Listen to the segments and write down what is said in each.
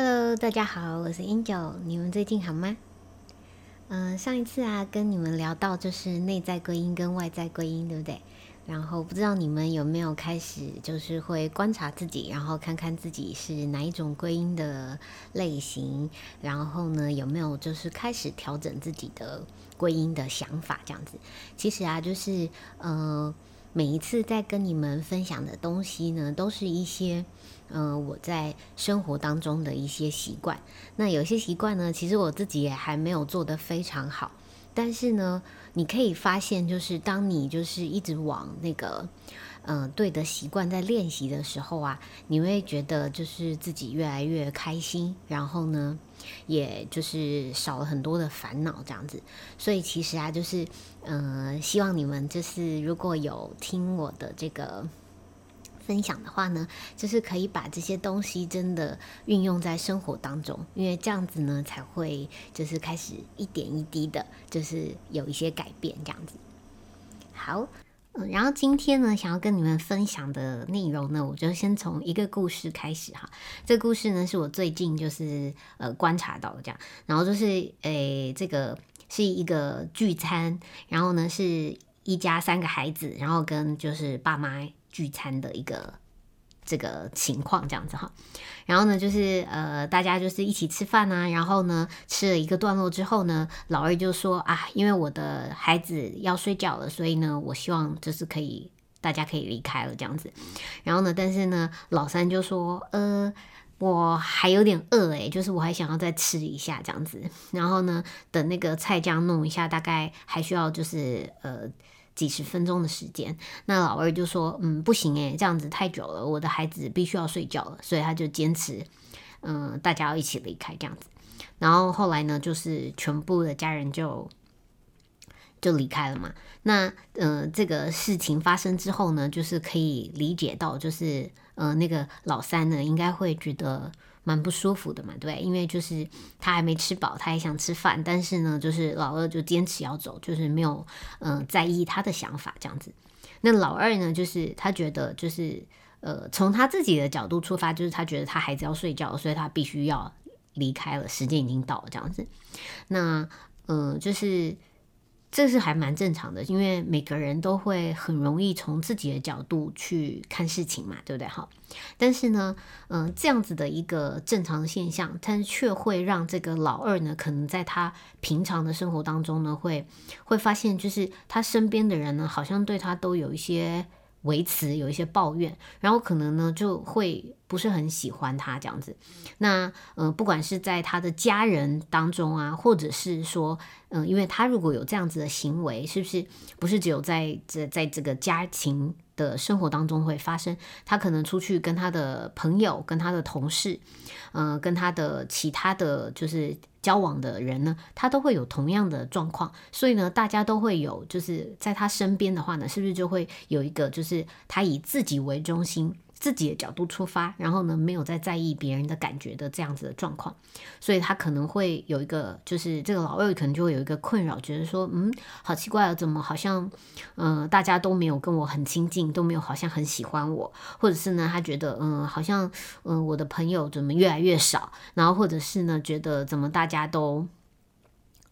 Hello，大家好，我是 Angel，你们最近好吗？嗯，上一次啊，跟你们聊到就是内在归因跟外在归因，对不对？然后不知道你们有没有开始就是会观察自己，然后看看自己是哪一种归因的类型，然后呢有没有就是开始调整自己的归因的想法，这样子。其实啊，就是呃。每一次在跟你们分享的东西呢，都是一些，嗯，我在生活当中的一些习惯。那有些习惯呢，其实我自己也还没有做得非常好。但是呢，你可以发现，就是当你就是一直往那个。嗯，对的习惯在练习的时候啊，你会觉得就是自己越来越开心，然后呢，也就是少了很多的烦恼这样子。所以其实啊，就是嗯，希望你们就是如果有听我的这个分享的话呢，就是可以把这些东西真的运用在生活当中，因为这样子呢，才会就是开始一点一滴的，就是有一些改变这样子。好。嗯然后今天呢，想要跟你们分享的内容呢，我就先从一个故事开始哈。这个故事呢，是我最近就是呃观察到的这样。然后就是诶，这个是一个聚餐，然后呢是一家三个孩子，然后跟就是爸妈聚餐的一个。这个情况这样子哈，然后呢，就是呃，大家就是一起吃饭啊，然后呢，吃了一个段落之后呢，老二就说啊，因为我的孩子要睡觉了，所以呢，我希望就是可以大家可以离开了这样子。然后呢，但是呢，老三就说，呃，我还有点饿诶，就是我还想要再吃一下这样子。然后呢，等那个菜这样弄一下，大概还需要就是呃。几十分钟的时间，那老二就说：“嗯，不行诶，这样子太久了，我的孩子必须要睡觉了。”所以他就坚持，嗯，大家要一起离开这样子。然后后来呢，就是全部的家人就就离开了嘛。那嗯，这个事情发生之后呢，就是可以理解到，就是嗯，那个老三呢，应该会觉得。蛮不舒服的嘛，对，因为就是他还没吃饱，他也想吃饭，但是呢，就是老二就坚持要走，就是没有嗯在意他的想法这样子。那老二呢，就是他觉得就是呃从他自己的角度出发，就是他觉得他孩子要睡觉，所以他必须要离开了，时间已经到了这样子。那嗯就是。这是还蛮正常的，因为每个人都会很容易从自己的角度去看事情嘛，对不对？哈，但是呢，嗯，这样子的一个正常的现象，但却会让这个老二呢，可能在他平常的生活当中呢，会会发现，就是他身边的人呢，好像对他都有一些。维持有一些抱怨，然后可能呢就会不是很喜欢他这样子。那呃，不管是在他的家人当中啊，或者是说，嗯，因为他如果有这样子的行为，是不是不是只有在这在这个家庭的生活当中会发生？他可能出去跟他的朋友、跟他的同事，嗯，跟他的其他的就是。交往的人呢，他都会有同样的状况，所以呢，大家都会有，就是在他身边的话呢，是不是就会有一个，就是他以自己为中心。自己的角度出发，然后呢，没有再在意别人的感觉的这样子的状况，所以他可能会有一个，就是这个老二可能就会有一个困扰，觉得说，嗯，好奇怪啊，怎么好像，嗯，大家都没有跟我很亲近，都没有好像很喜欢我，或者是呢，他觉得，嗯，好像，嗯，我的朋友怎么越来越少，然后或者是呢，觉得怎么大家都，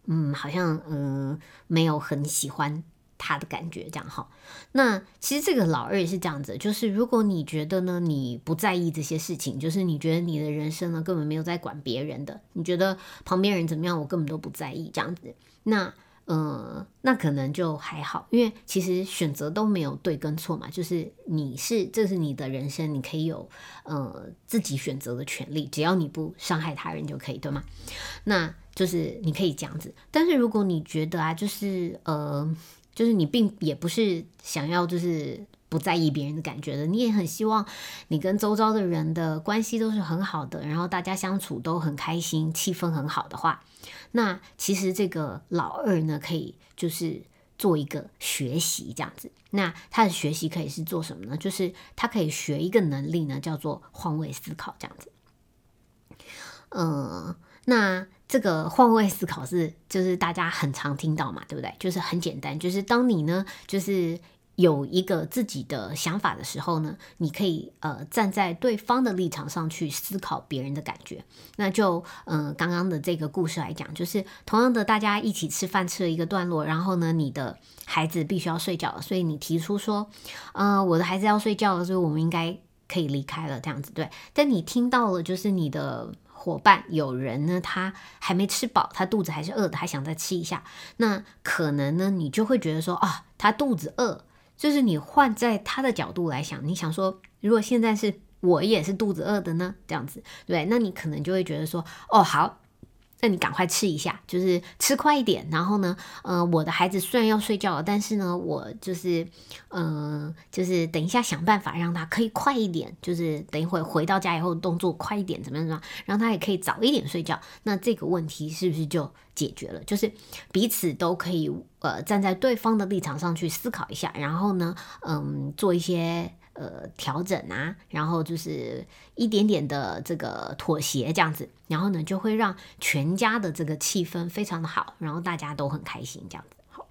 嗯，好像，嗯，没有很喜欢。他的感觉这样哈，那其实这个老二也是这样子，就是如果你觉得呢，你不在意这些事情，就是你觉得你的人生呢根本没有在管别人的，你觉得旁边人怎么样，我根本都不在意这样子，那呃，那可能就还好，因为其实选择都没有对跟错嘛，就是你是这是你的人生，你可以有呃自己选择的权利，只要你不伤害他人就可以，对吗？那就是你可以这样子，但是如果你觉得啊，就是呃。就是你并也不是想要就是不在意别人的感觉的，你也很希望你跟周遭的人的关系都是很好的，然后大家相处都很开心，气氛很好的话，那其实这个老二呢，可以就是做一个学习这样子。那他的学习可以是做什么呢？就是他可以学一个能力呢，叫做换位思考这样子。嗯，那。这个换位思考是，就是大家很常听到嘛，对不对？就是很简单，就是当你呢，就是有一个自己的想法的时候呢，你可以呃站在对方的立场上去思考别人的感觉。那就嗯刚刚的这个故事来讲，就是同样的大家一起吃饭吃了一个段落，然后呢你的孩子必须要睡觉了，所以你提出说，呃我的孩子要睡觉了，所以我们应该可以离开了这样子对。但你听到了就是你的伙伴有人呢，他还没吃饱，他肚子还是饿的，还想再吃一下，那可能呢你就会觉得说啊他肚子饿。就是你换在他的角度来想，你想说，如果现在是我也是肚子饿的呢，这样子，对，那你可能就会觉得说，哦，好。那你赶快吃一下，就是吃快一点。然后呢，呃，我的孩子虽然要睡觉了，但是呢，我就是，嗯，就是等一下想办法让他可以快一点，就是等一会回到家以后动作快一点，怎么样怎么样，让他也可以早一点睡觉。那这个问题是不是就解决了？就是彼此都可以呃站在对方的立场上去思考一下，然后呢，嗯，做一些。呃，调整啊，然后就是一点点的这个妥协这样子，然后呢，就会让全家的这个气氛非常的好，然后大家都很开心这样子。好，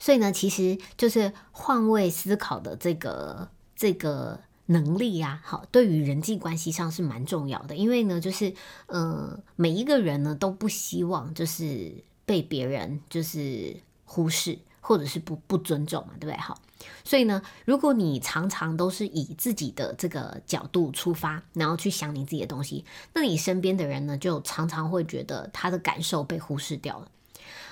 所以呢，其实就是换位思考的这个这个能力呀，好，对于人际关系上是蛮重要的，因为呢，就是呃，每一个人呢都不希望就是被别人就是忽视。或者是不不尊重嘛，对不对？好，所以呢，如果你常常都是以自己的这个角度出发，然后去想你自己的东西，那你身边的人呢，就常常会觉得他的感受被忽视掉了。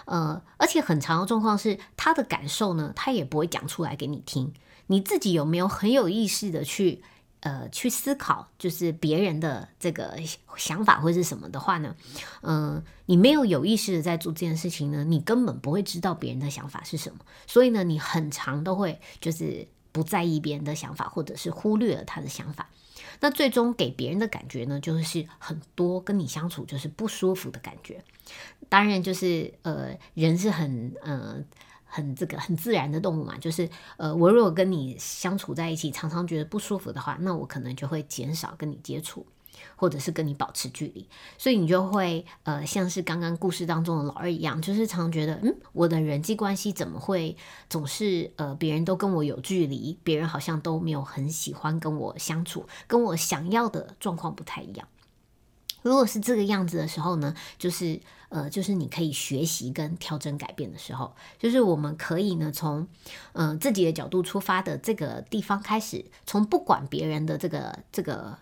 呃，而且很常的状况是，他的感受呢，他也不会讲出来给你听。你自己有没有很有意识的去？呃，去思考就是别人的这个想法或是什么的话呢，嗯，你没有有意识的在做这件事情呢，你根本不会知道别人的想法是什么。所以呢，你很长都会就是不在意别人的想法，或者是忽略了他的想法。那最终给别人的感觉呢，就是很多跟你相处就是不舒服的感觉。当然，就是呃，人是很呃。很这个很自然的动物嘛，就是呃，我如果跟你相处在一起，常常觉得不舒服的话，那我可能就会减少跟你接触，或者是跟你保持距离，所以你就会呃，像是刚刚故事当中的老二一样，就是常觉得嗯，我的人际关系怎么会总是呃，别人都跟我有距离，别人好像都没有很喜欢跟我相处，跟我想要的状况不太一样。如果是这个样子的时候呢，就是呃，就是你可以学习跟调整改变的时候，就是我们可以呢从嗯自己的角度出发的这个地方开始，从不管别人的这个这个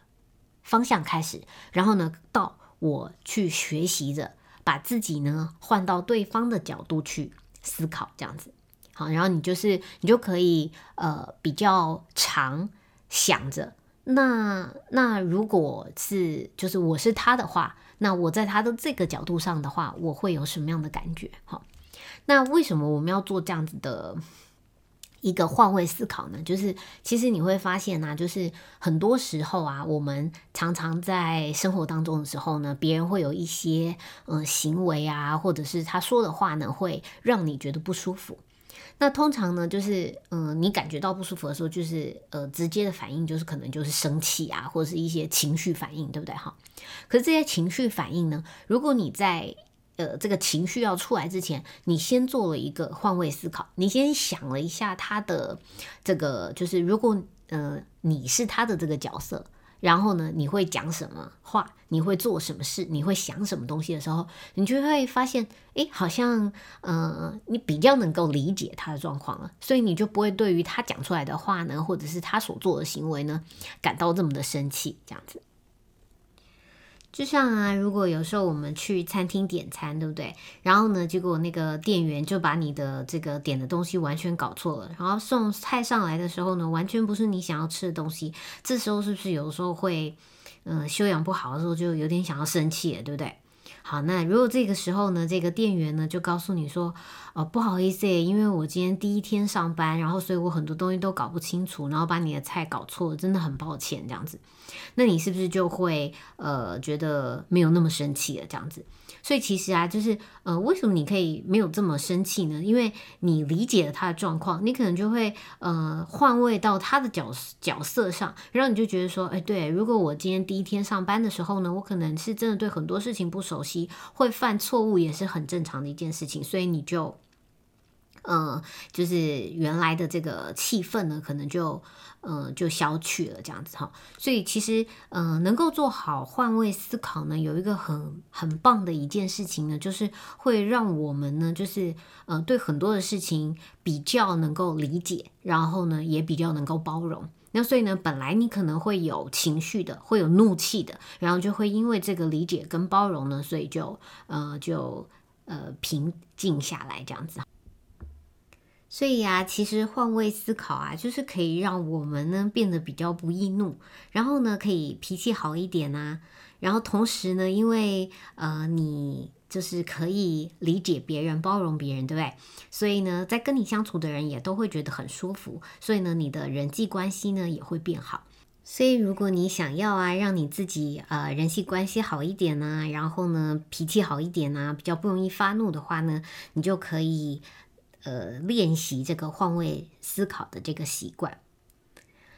方向开始，然后呢到我去学习着把自己呢换到对方的角度去思考，这样子好，然后你就是你就可以呃比较长想着。那那如果是就是我是他的话，那我在他的这个角度上的话，我会有什么样的感觉？哈，那为什么我们要做这样子的一个换位思考呢？就是其实你会发现呢，就是很多时候啊，我们常常在生活当中的时候呢，别人会有一些呃行为啊，或者是他说的话呢，会让你觉得不舒服。那通常呢，就是嗯，你感觉到不舒服的时候，就是呃，直接的反应就是可能就是生气啊，或者是一些情绪反应，对不对哈？可是这些情绪反应呢，如果你在呃这个情绪要出来之前，你先做了一个换位思考，你先想了一下他的这个，就是如果呃你是他的这个角色。然后呢，你会讲什么话？你会做什么事？你会想什么东西的时候，你就会发现，哎，好像，嗯，你比较能够理解他的状况了，所以你就不会对于他讲出来的话呢，或者是他所做的行为呢，感到这么的生气，这样子。就像啊，如果有时候我们去餐厅点餐，对不对？然后呢，结果那个店员就把你的这个点的东西完全搞错了，然后送菜上来的时候呢，完全不是你想要吃的东西。这时候是不是有时候会，嗯，修养不好的时候就有点想要生气了，对不对？好，那如果这个时候呢，这个店员呢就告诉你说，哦，不好意思，因为我今天第一天上班，然后所以我很多东西都搞不清楚，然后把你的菜搞错了，真的很抱歉，这样子，那你是不是就会呃觉得没有那么生气了，这样子？所以其实啊，就是呃，为什么你可以没有这么生气呢？因为你理解了他的状况，你可能就会呃换位到他的角角色上，然后你就觉得说，哎，对，如果我今天第一天上班的时候呢，我可能是真的对很多事情不熟悉，会犯错误也是很正常的一件事情，所以你就呃，就是原来的这个气氛呢，可能就呃就消去了这样子哈。所以其实呃能够做好换位思考呢，有一个很很棒的一件事情呢，就是会让我们呢，就是呃对很多的事情比较能够理解，然后呢也比较能够包容。那所以呢，本来你可能会有情绪的，会有怒气的，然后就会因为这个理解跟包容呢，所以就呃就呃平静下来这样子。所以啊，其实换位思考啊，就是可以让我们呢变得比较不易怒，然后呢可以脾气好一点啊，然后同时呢，因为呃你就是可以理解别人、包容别人，对不对？所以呢，在跟你相处的人也都会觉得很舒服，所以呢，你的人际关系呢也会变好。所以如果你想要啊，让你自己呃人际关系好一点呢，然后呢脾气好一点呢，比较不容易发怒的话呢，你就可以。呃，练习这个换位思考的这个习惯。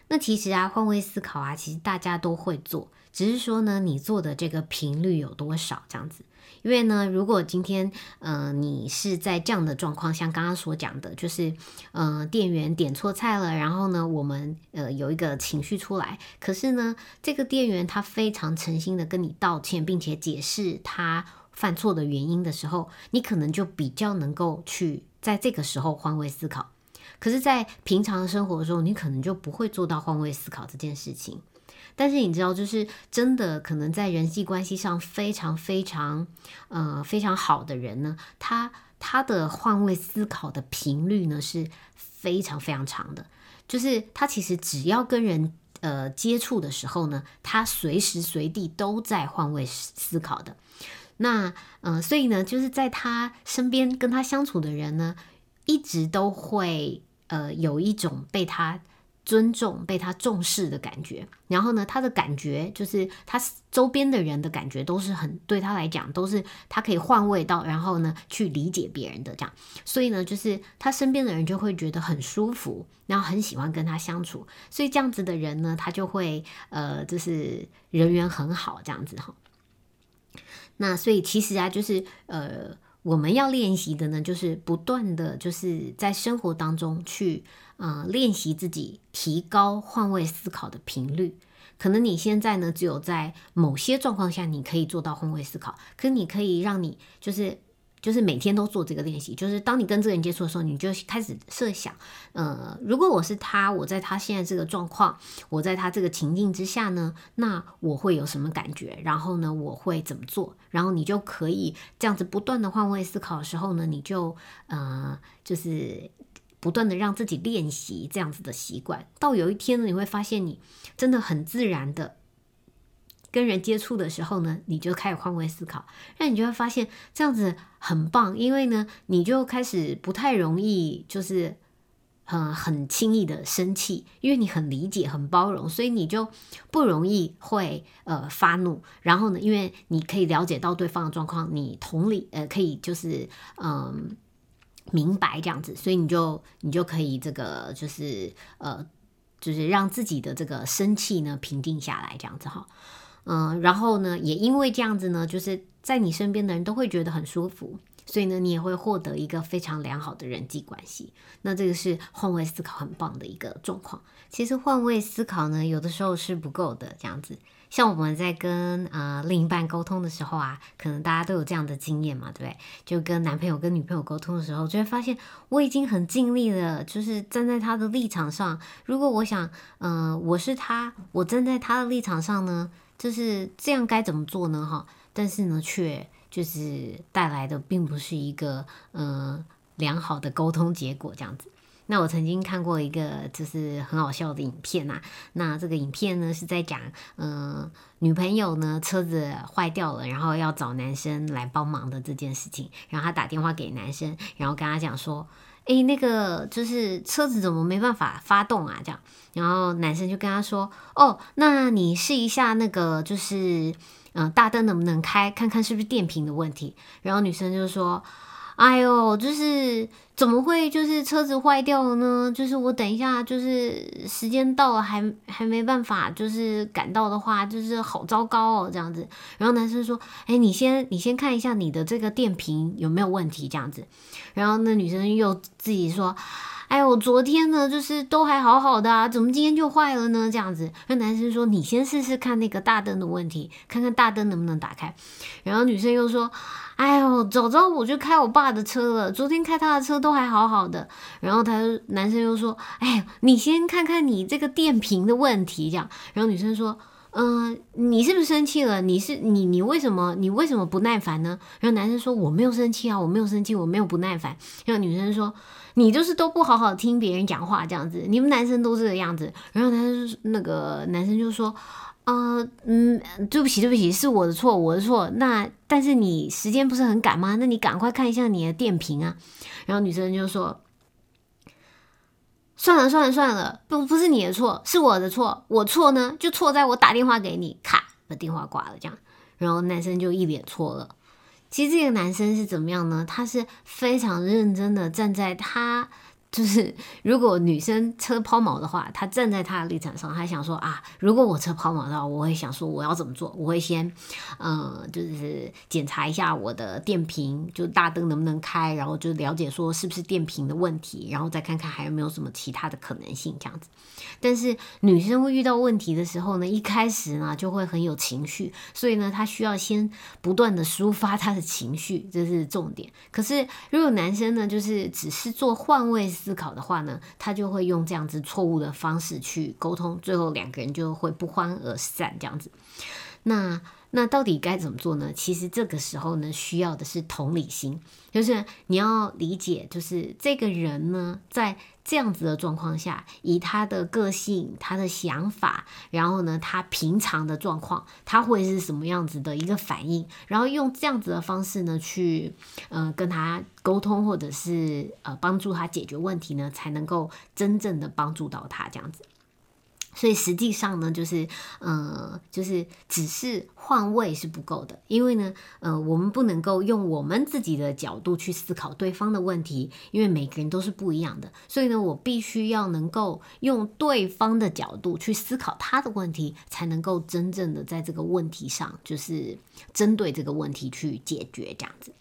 那其实啊，换位思考啊，其实大家都会做，只是说呢，你做的这个频率有多少这样子。因为呢，如果今天呃你是在这样的状况，像刚刚所讲的，就是呃店员点错菜了，然后呢，我们呃有一个情绪出来，可是呢，这个店员他非常诚心的跟你道歉，并且解释他犯错的原因的时候，你可能就比较能够去。在这个时候换位思考，可是，在平常的生活的时候，你可能就不会做到换位思考这件事情。但是你知道，就是真的可能在人际关系上非常非常呃非常好的人呢，他他的换位思考的频率呢是非常非常长的。就是他其实只要跟人呃接触的时候呢，他随时随地都在换位思考的。那嗯，所以呢，就是在他身边跟他相处的人呢，一直都会呃有一种被他尊重、被他重视的感觉。然后呢，他的感觉就是他周边的人的感觉都是很对他来讲都是他可以换位到，然后呢去理解别人的这样。所以呢，就是他身边的人就会觉得很舒服，然后很喜欢跟他相处。所以这样子的人呢，他就会呃就是人缘很好这样子哈。那所以其实啊，就是呃，我们要练习的呢，就是不断的就是在生活当中去啊练习自己提高换位思考的频率。可能你现在呢，只有在某些状况下你可以做到换位思考，可你可以让你就是。就是每天都做这个练习，就是当你跟这个人接触的时候，你就开始设想，呃，如果我是他，我在他现在这个状况，我在他这个情境之下呢，那我会有什么感觉？然后呢，我会怎么做？然后你就可以这样子不断的换位思考的时候呢，你就呃，就是不断的让自己练习这样子的习惯，到有一天呢，你会发现你真的很自然的。跟人接触的时候呢，你就开始换位思考，那你就会发现这样子很棒，因为呢，你就开始不太容易就是呃很轻易的生气，因为你很理解、很包容，所以你就不容易会呃发怒。然后呢，因为你可以了解到对方的状况，你同理呃可以就是嗯明白这样子，所以你就你就可以这个就是呃就是让自己的这个生气呢平静下来，这样子哈。嗯，然后呢，也因为这样子呢，就是在你身边的人都会觉得很舒服，所以呢，你也会获得一个非常良好的人际关系。那这个是换位思考很棒的一个状况。其实换位思考呢，有的时候是不够的。这样子，像我们在跟呃另一半沟通的时候啊，可能大家都有这样的经验嘛，对不对？就跟男朋友跟女朋友沟通的时候，就会发现我已经很尽力了，就是站在他的立场上。如果我想，嗯，我是他，我站在他的立场上呢？就是这样该怎么做呢？哈，但是呢，却就是带来的并不是一个呃良好的沟通结果这样子。那我曾经看过一个就是很好笑的影片呐，那这个影片呢是在讲，嗯，女朋友呢车子坏掉了，然后要找男生来帮忙的这件事情，然后她打电话给男生，然后跟他讲说。诶，那个就是车子怎么没办法发动啊？这样，然后男生就跟他说：“哦，那你试一下那个，就是嗯，大灯能不能开，看看是不是电瓶的问题。”然后女生就说：“哎呦，就是怎么会就是车子坏掉了呢？就是我等一下就是时间到了还还没办法就是赶到的话，就是好糟糕哦这样子。然后男生说：“哎，你先你先看一下你的这个电瓶有没有问题这样子。”然后那女生又自己说。哎，我昨天呢，就是都还好好的啊，怎么今天就坏了呢？这样子，那男生说：“你先试试看那个大灯的问题，看看大灯能不能打开。”然后女生又说：“哎呦，早知道我就开我爸的车了，昨天开他的车都还好好的。”然后他男生又说：“哎，你先看看你这个电瓶的问题。”这样，然后女生说：“嗯，你是不是生气了？你是你你为什么你为什么不耐烦呢？”然后男生说：“我没有生气啊，我没有生气，我没有不耐烦。”然后女生说。你就是都不好好听别人讲话这样子，你们男生都这个样子。然后他就那个男生就说，呃，嗯，对不起，对不起，是我的错，我的错。那但是你时间不是很赶吗？那你赶快看一下你的电瓶啊。然后女生就说，算了算了算了，不不是你的错，是我的错。我错呢，就错在我打电话给你，咔，把电话挂了这样。然后男生就一脸错了。其实这个男生是怎么样呢？他是非常认真的站在他。就是如果女生车抛锚的话，他站在他的立场上，他想说啊，如果我车抛锚的话，我会想说我要怎么做？我会先，嗯，就是检查一下我的电瓶，就大灯能不能开，然后就了解说是不是电瓶的问题，然后再看看还有没有什么其他的可能性这样子。但是女生会遇到问题的时候呢，一开始呢就会很有情绪，所以呢，她需要先不断的抒发她的情绪，这是重点。可是如果男生呢，就是只是做换位。思考的话呢，他就会用这样子错误的方式去沟通，最后两个人就会不欢而散这样子。那那到底该怎么做呢？其实这个时候呢，需要的是同理心，就是你要理解，就是这个人呢，在。这样子的状况下，以他的个性、他的想法，然后呢，他平常的状况，他会是什么样子的一个反应？然后用这样子的方式呢，去呃跟他沟通，或者是呃帮助他解决问题呢，才能够真正的帮助到他这样子。所以实际上呢，就是，呃，就是只是换位是不够的，因为呢，呃，我们不能够用我们自己的角度去思考对方的问题，因为每个人都是不一样的。所以呢，我必须要能够用对方的角度去思考他的问题，才能够真正的在这个问题上，就是针对这个问题去解决这样子。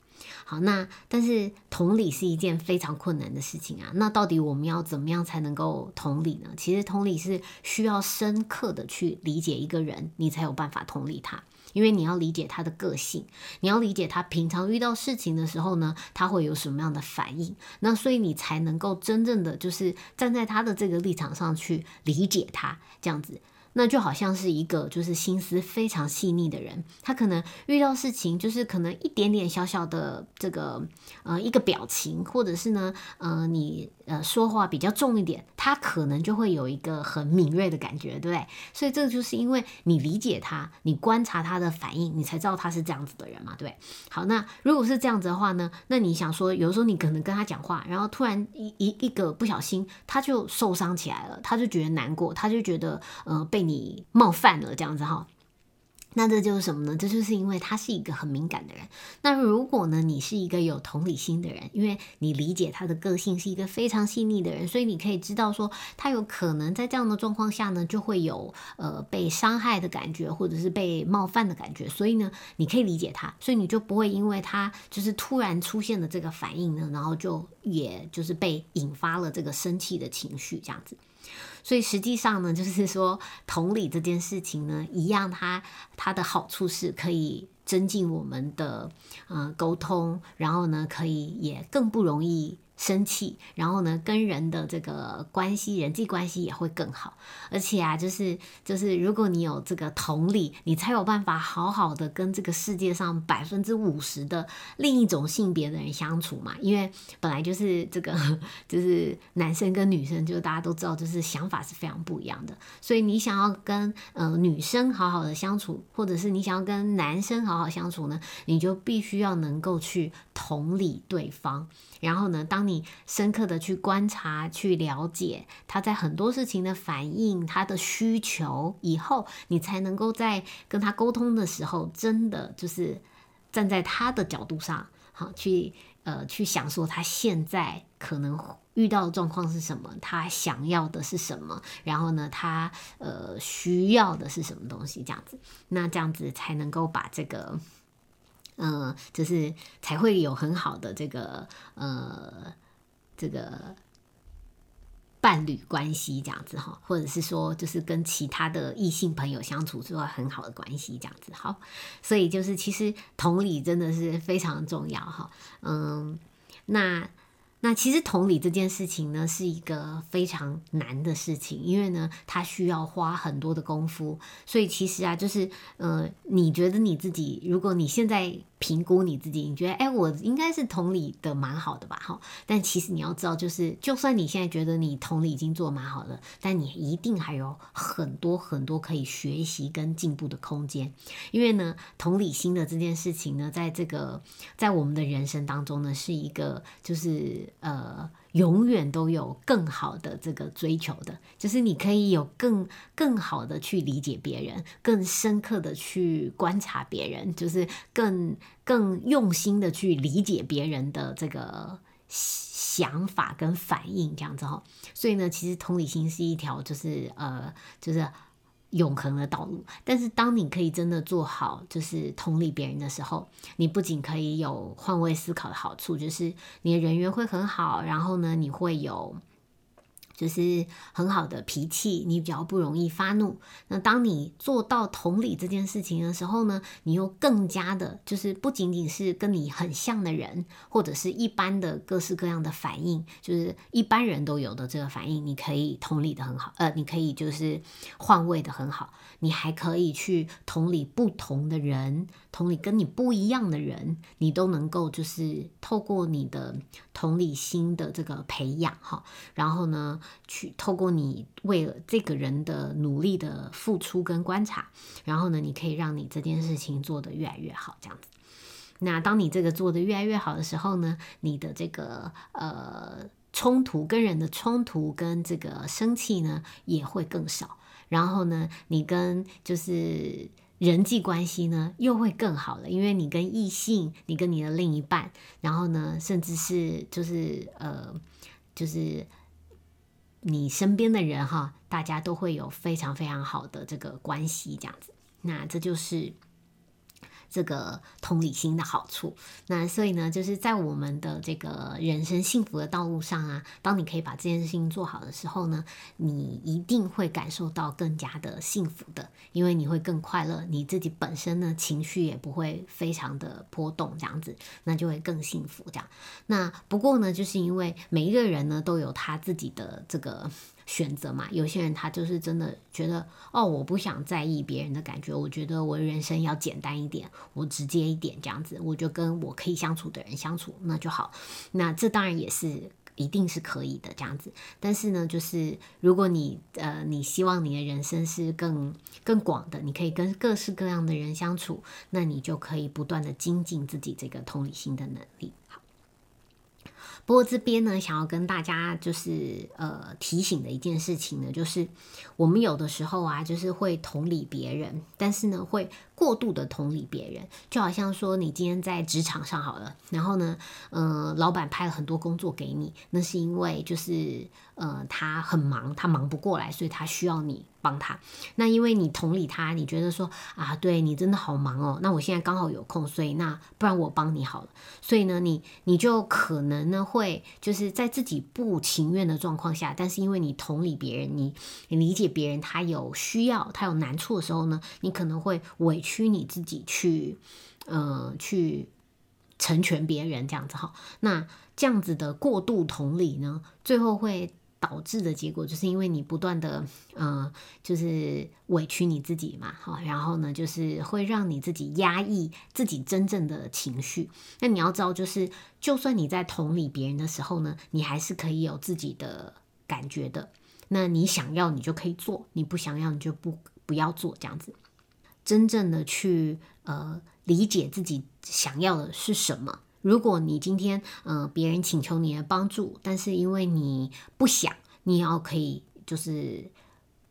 那但是同理是一件非常困难的事情啊。那到底我们要怎么样才能够同理呢？其实同理是需要深刻的去理解一个人，你才有办法同理他。因为你要理解他的个性，你要理解他平常遇到事情的时候呢，他会有什么样的反应。那所以你才能够真正的就是站在他的这个立场上去理解他，这样子。那就好像是一个就是心思非常细腻的人，他可能遇到事情，就是可能一点点小小的这个呃一个表情，或者是呢呃你。呃，说话比较重一点，他可能就会有一个很敏锐的感觉，对不对？所以这就是因为你理解他，你观察他的反应，你才知道他是这样子的人嘛，对？好，那如果是这样子的话呢，那你想说，有时候你可能跟他讲话，然后突然一一一个不小心，他就受伤起来了，他就觉得难过，他就觉得呃被你冒犯了这样子哈。那这就是什么呢？这就是因为他是一个很敏感的人。那如果呢，你是一个有同理心的人，因为你理解他的个性是一个非常细腻的人，所以你可以知道说，他有可能在这样的状况下呢，就会有呃被伤害的感觉，或者是被冒犯的感觉。所以呢，你可以理解他，所以你就不会因为他就是突然出现的这个反应呢，然后就也就是被引发了这个生气的情绪这样子。所以实际上呢，就是说同理这件事情呢，一样，它它的好处是可以增进我们的嗯沟通，然后呢，可以也更不容易。生气，然后呢，跟人的这个关系、人际关系也会更好。而且啊，就是就是，如果你有这个同理，你才有办法好好的跟这个世界上百分之五十的另一种性别的人相处嘛。因为本来就是这个，就是男生跟女生，就是大家都知道，就是想法是非常不一样的。所以你想要跟呃女生好好的相处，或者是你想要跟男生好好相处呢，你就必须要能够去同理对方。然后呢，当你深刻的去观察、去了解他在很多事情的反应、他的需求以后，你才能够在跟他沟通的时候，真的就是站在他的角度上，好去呃去想说他现在可能遇到的状况是什么，他想要的是什么，然后呢，他呃需要的是什么东西，这样子，那这样子才能够把这个。嗯，就是才会有很好的这个呃这个伴侣关系这样子哈，或者是说就是跟其他的异性朋友相处之后很好的关系这样子好，所以就是其实同理真的是非常重要哈，嗯，那。那其实同理这件事情呢，是一个非常难的事情，因为呢，它需要花很多的功夫。所以其实啊，就是呃，你觉得你自己，如果你现在评估你自己，你觉得哎，我应该是同理的蛮好的吧？哈，但其实你要知道，就是就算你现在觉得你同理已经做蛮好了，但你一定还有很多很多可以学习跟进步的空间。因为呢，同理心的这件事情呢，在这个在我们的人生当中呢，是一个就是。呃，永远都有更好的这个追求的，就是你可以有更更好的去理解别人，更深刻的去观察别人，就是更更用心的去理解别人的这个想法跟反应，这样子哈。所以呢，其实同理心是一条，就是呃，就是。永恒的道路，但是当你可以真的做好，就是同理别人的时候，你不仅可以有换位思考的好处，就是你的人缘会很好，然后呢，你会有。就是很好的脾气，你比较不容易发怒。那当你做到同理这件事情的时候呢，你又更加的，就是不仅仅是跟你很像的人，或者是一般的各式各样的反应，就是一般人都有的这个反应，你可以同理的很好，呃，你可以就是换位的很好，你还可以去同理不同的人，同理跟你不一样的人，你都能够就是透过你的同理心的这个培养哈，然后呢。去透过你为了这个人的努力的付出跟观察，然后呢，你可以让你这件事情做得越来越好，这样子。那当你这个做得越来越好的时候呢，你的这个呃冲突跟人的冲突跟这个生气呢也会更少，然后呢，你跟就是人际关系呢又会更好了，因为你跟异性，你跟你的另一半，然后呢，甚至是就是呃就是。你身边的人哈，大家都会有非常非常好的这个关系，这样子，那这就是。这个同理心的好处，那所以呢，就是在我们的这个人生幸福的道路上啊，当你可以把这件事情做好的时候呢，你一定会感受到更加的幸福的，因为你会更快乐，你自己本身呢情绪也不会非常的波动，这样子，那就会更幸福这样。那不过呢，就是因为每一个人呢都有他自己的这个。选择嘛，有些人他就是真的觉得哦，我不想在意别人的感觉，我觉得我人生要简单一点，我直接一点这样子，我就跟我可以相处的人相处，那就好。那这当然也是一定是可以的这样子。但是呢，就是如果你呃你希望你的人生是更更广的，你可以跟各式各样的人相处，那你就可以不断的精进自己这个同理心的能力。不过这边呢，想要跟大家就是呃提醒的一件事情呢，就是我们有的时候啊，就是会同理别人，但是呢会。过度的同理别人，就好像说你今天在职场上好了，然后呢，嗯，老板派了很多工作给你，那是因为就是呃他很忙，他忙不过来，所以他需要你帮他。那因为你同理他，你觉得说啊，对你真的好忙哦，那我现在刚好有空，所以那不然我帮你好了。所以呢，你你就可能呢会就是在自己不情愿的状况下，但是因为你同理别人，你你理解别人他有需要，他有难处的时候呢，你可能会委。屈你自己去，呃，去成全别人这样子哈，那这样子的过度同理呢，最后会导致的结果，就是因为你不断的，呃，就是委屈你自己嘛，哈，然后呢，就是会让你自己压抑自己真正的情绪。那你要知道，就是就算你在同理别人的时候呢，你还是可以有自己的感觉的。那你想要，你就可以做；你不想要，你就不不要做，这样子。真正的去呃理解自己想要的是什么。如果你今天呃别人请求你的帮助，但是因为你不想，你要可以就是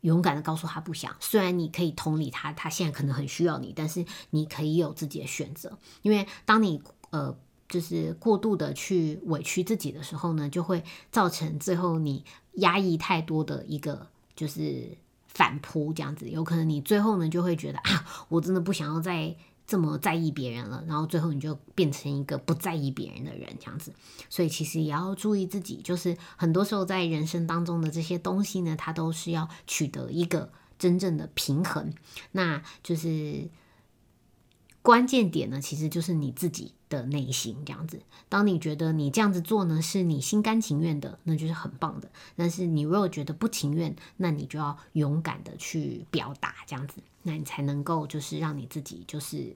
勇敢的告诉他不想。虽然你可以同理他，他现在可能很需要你，但是你可以有自己的选择。因为当你呃。就是过度的去委屈自己的时候呢，就会造成最后你压抑太多的一个就是反扑，这样子，有可能你最后呢就会觉得啊，我真的不想要再这么在意别人了，然后最后你就变成一个不在意别人的人，这样子。所以其实也要注意自己，就是很多时候在人生当中的这些东西呢，它都是要取得一个真正的平衡，那就是。关键点呢，其实就是你自己的内心这样子。当你觉得你这样子做呢，是你心甘情愿的，那就是很棒的。但是你如果觉得不情愿，那你就要勇敢的去表达这样子，那你才能够就是让你自己就是，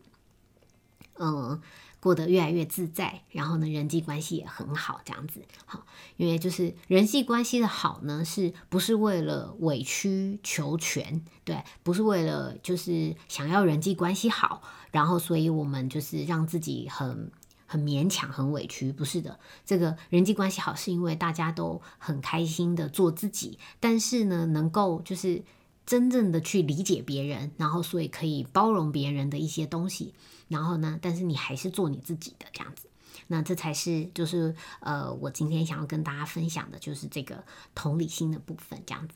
嗯。过得越来越自在，然后呢，人际关系也很好，这样子好，因为就是人际关系的好呢，是不是为了委曲求全？对，不是为了就是想要人际关系好，然后所以我们就是让自己很很勉强、很委屈，不是的。这个人际关系好，是因为大家都很开心的做自己，但是呢，能够就是真正的去理解别人，然后所以可以包容别人的一些东西。然后呢？但是你还是做你自己的这样子，那这才是就是呃，我今天想要跟大家分享的就是这个同理心的部分这样子。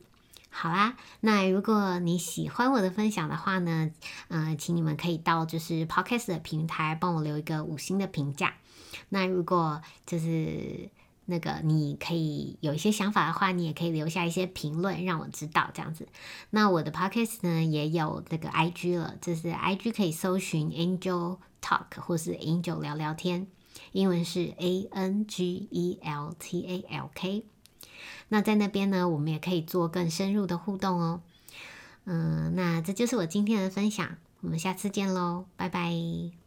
好啦，那如果你喜欢我的分享的话呢，呃，请你们可以到就是 Podcast 的平台帮我留一个五星的评价。那如果就是那个你可以有一些想法的话，你也可以留下一些评论让我知道这样子。那我的 podcast 呢也有那个 IG 了，就是 IG 可以搜寻 Angel Talk 或是 Angel 聊聊天，英文是 A N G E L T A L K。那在那边呢，我们也可以做更深入的互动哦。嗯，那这就是我今天的分享，我们下次见喽，拜拜。